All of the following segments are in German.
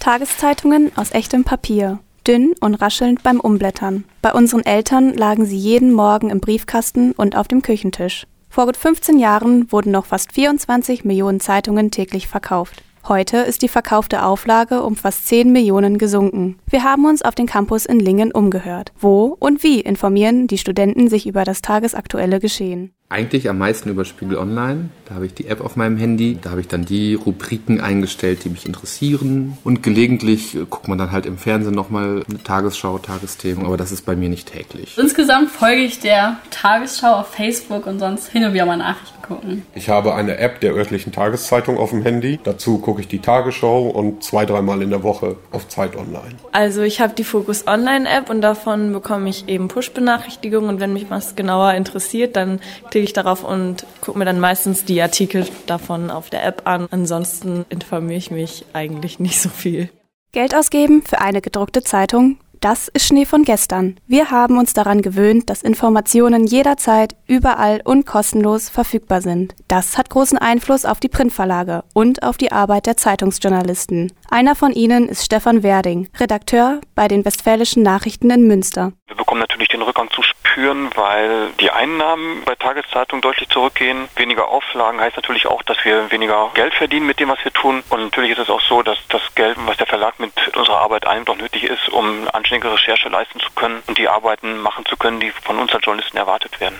Tageszeitungen aus echtem Papier, dünn und raschelnd beim Umblättern. Bei unseren Eltern lagen sie jeden Morgen im Briefkasten und auf dem Küchentisch. Vor gut 15 Jahren wurden noch fast 24 Millionen Zeitungen täglich verkauft. Heute ist die verkaufte Auflage um fast 10 Millionen gesunken. Wir haben uns auf den Campus in Lingen umgehört. Wo und wie informieren die Studenten sich über das tagesaktuelle Geschehen? Eigentlich am meisten über Spiegel Online. Da habe ich die App auf meinem Handy. Da habe ich dann die Rubriken eingestellt, die mich interessieren. Und gelegentlich äh, guckt man dann halt im Fernsehen nochmal eine Tagesschau, Tagesthemen. Aber das ist bei mir nicht täglich. Insgesamt folge ich der Tagesschau auf Facebook und sonst hin und wieder mal Nachrichten gucken. Ich habe eine App der örtlichen Tageszeitung auf dem Handy. Dazu gucke ich die Tagesschau und zwei, dreimal in der Woche auf Zeit Online. Also ich habe die Focus Online App und davon bekomme ich eben Push-Benachrichtigungen. Und wenn mich was genauer interessiert, dann klicke klicke ich darauf und gucke mir dann meistens die Artikel davon auf der App an. Ansonsten informiere ich mich eigentlich nicht so viel. Geld ausgeben für eine gedruckte Zeitung das ist Schnee von gestern. Wir haben uns daran gewöhnt, dass Informationen jederzeit, überall und kostenlos verfügbar sind. Das hat großen Einfluss auf die Printverlage und auf die Arbeit der Zeitungsjournalisten. Einer von ihnen ist Stefan Werding, Redakteur bei den Westfälischen Nachrichten in Münster. Wir bekommen natürlich den Rückgang zu spüren, weil die Einnahmen bei Tageszeitungen deutlich zurückgehen. Weniger Auflagen heißt natürlich auch, dass wir weniger Geld verdienen mit dem, was wir tun. Und natürlich ist es auch so, dass das Geld, was der Verlag mit Arbeit einnimmt, auch nötig ist, um anständige Recherche leisten zu können und die Arbeiten machen zu können, die von uns als Journalisten erwartet werden.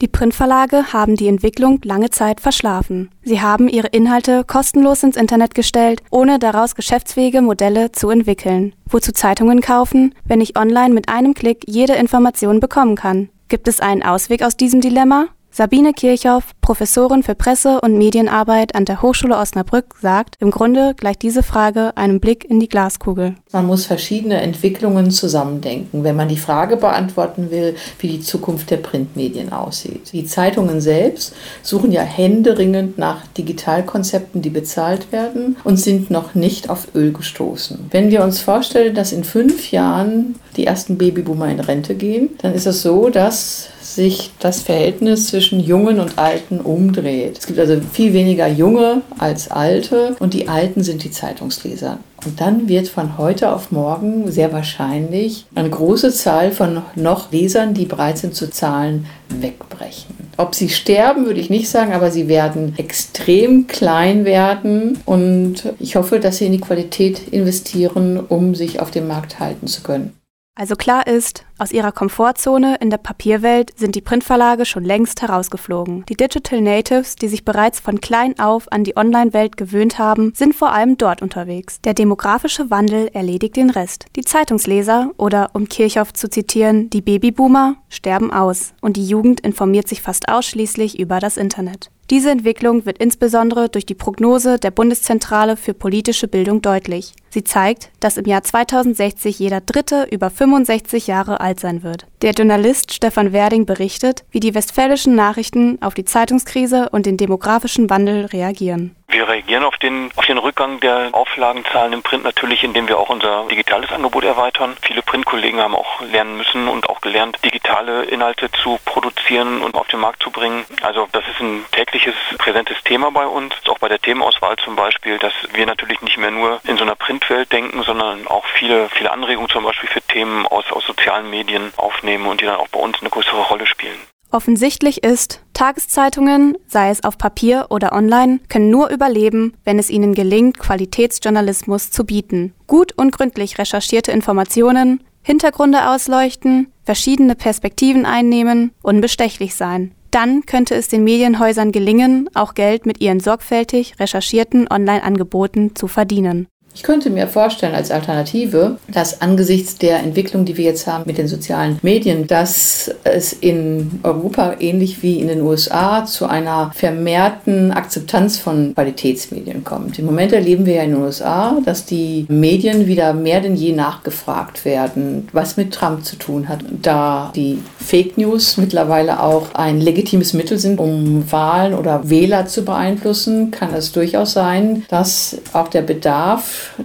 Die Printverlage haben die Entwicklung lange Zeit verschlafen. Sie haben ihre Inhalte kostenlos ins Internet gestellt, ohne daraus geschäftsfähige Modelle zu entwickeln. Wozu Zeitungen kaufen, wenn ich online mit einem Klick jede Information bekommen kann? Gibt es einen Ausweg aus diesem Dilemma? Sabine Kirchhoff, Professorin für Presse- und Medienarbeit an der Hochschule Osnabrück, sagt, im Grunde gleicht diese Frage einem Blick in die Glaskugel. Man muss verschiedene Entwicklungen zusammendenken, wenn man die Frage beantworten will, wie die Zukunft der Printmedien aussieht. Die Zeitungen selbst suchen ja händeringend nach Digitalkonzepten, die bezahlt werden und sind noch nicht auf Öl gestoßen. Wenn wir uns vorstellen, dass in fünf Jahren die ersten Babyboomer in Rente gehen, dann ist es so, dass sich das Verhältnis zwischen Jungen und Alten umdreht. Es gibt also viel weniger Junge als Alte und die Alten sind die Zeitungsleser. Und dann wird von heute auf morgen sehr wahrscheinlich eine große Zahl von noch Lesern, die bereit sind zu zahlen, wegbrechen. Ob sie sterben, würde ich nicht sagen, aber sie werden extrem klein werden und ich hoffe, dass sie in die Qualität investieren, um sich auf dem Markt halten zu können. Also klar ist, aus ihrer Komfortzone in der Papierwelt sind die Printverlage schon längst herausgeflogen. Die Digital Natives, die sich bereits von klein auf an die Online-Welt gewöhnt haben, sind vor allem dort unterwegs. Der demografische Wandel erledigt den Rest. Die Zeitungsleser oder, um Kirchhoff zu zitieren, die Babyboomer sterben aus und die Jugend informiert sich fast ausschließlich über das Internet. Diese Entwicklung wird insbesondere durch die Prognose der Bundeszentrale für politische Bildung deutlich. Sie zeigt, dass im Jahr 2060 jeder Dritte über 65 Jahre alt sein wird. Der Journalist Stefan Werding berichtet, wie die westfälischen Nachrichten auf die Zeitungskrise und den demografischen Wandel reagieren. Wir reagieren auf den, auf den Rückgang der Auflagenzahlen im Print natürlich, indem wir auch unser digitales Angebot erweitern. Viele Printkollegen haben auch lernen müssen und auch gelernt, digitale Inhalte zu produzieren und auf den Markt zu bringen. Also das ist ein tägliches, präsentes Thema bei uns. Auch bei der Themenauswahl zum Beispiel, dass wir natürlich nicht mehr nur in so einer Printwelt denken, sondern auch viele, viele Anregungen zum Beispiel für Themen aus, aus sozialen Medien aufnehmen und die dann auch bei uns eine größere Rolle spielen. Offensichtlich ist, Tageszeitungen, sei es auf Papier oder online, können nur überleben, wenn es ihnen gelingt, Qualitätsjournalismus zu bieten. Gut und gründlich recherchierte Informationen, Hintergründe ausleuchten, verschiedene Perspektiven einnehmen, unbestechlich sein. Dann könnte es den Medienhäusern gelingen, auch Geld mit ihren sorgfältig recherchierten Online-Angeboten zu verdienen. Ich könnte mir vorstellen als Alternative, dass angesichts der Entwicklung, die wir jetzt haben mit den sozialen Medien, dass es in Europa ähnlich wie in den USA zu einer vermehrten Akzeptanz von Qualitätsmedien kommt. Im Moment erleben wir ja in den USA, dass die Medien wieder mehr denn je nachgefragt werden, was mit Trump zu tun hat. Da die Fake News mittlerweile auch ein legitimes Mittel sind, um Wahlen oder Wähler zu beeinflussen, kann es durchaus sein, dass auch der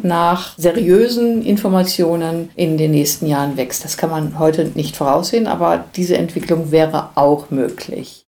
Nach seriösen Informationen in den nächsten Jahren wächst. Das kann man heute nicht voraussehen, aber diese Entwicklung wäre auch möglich.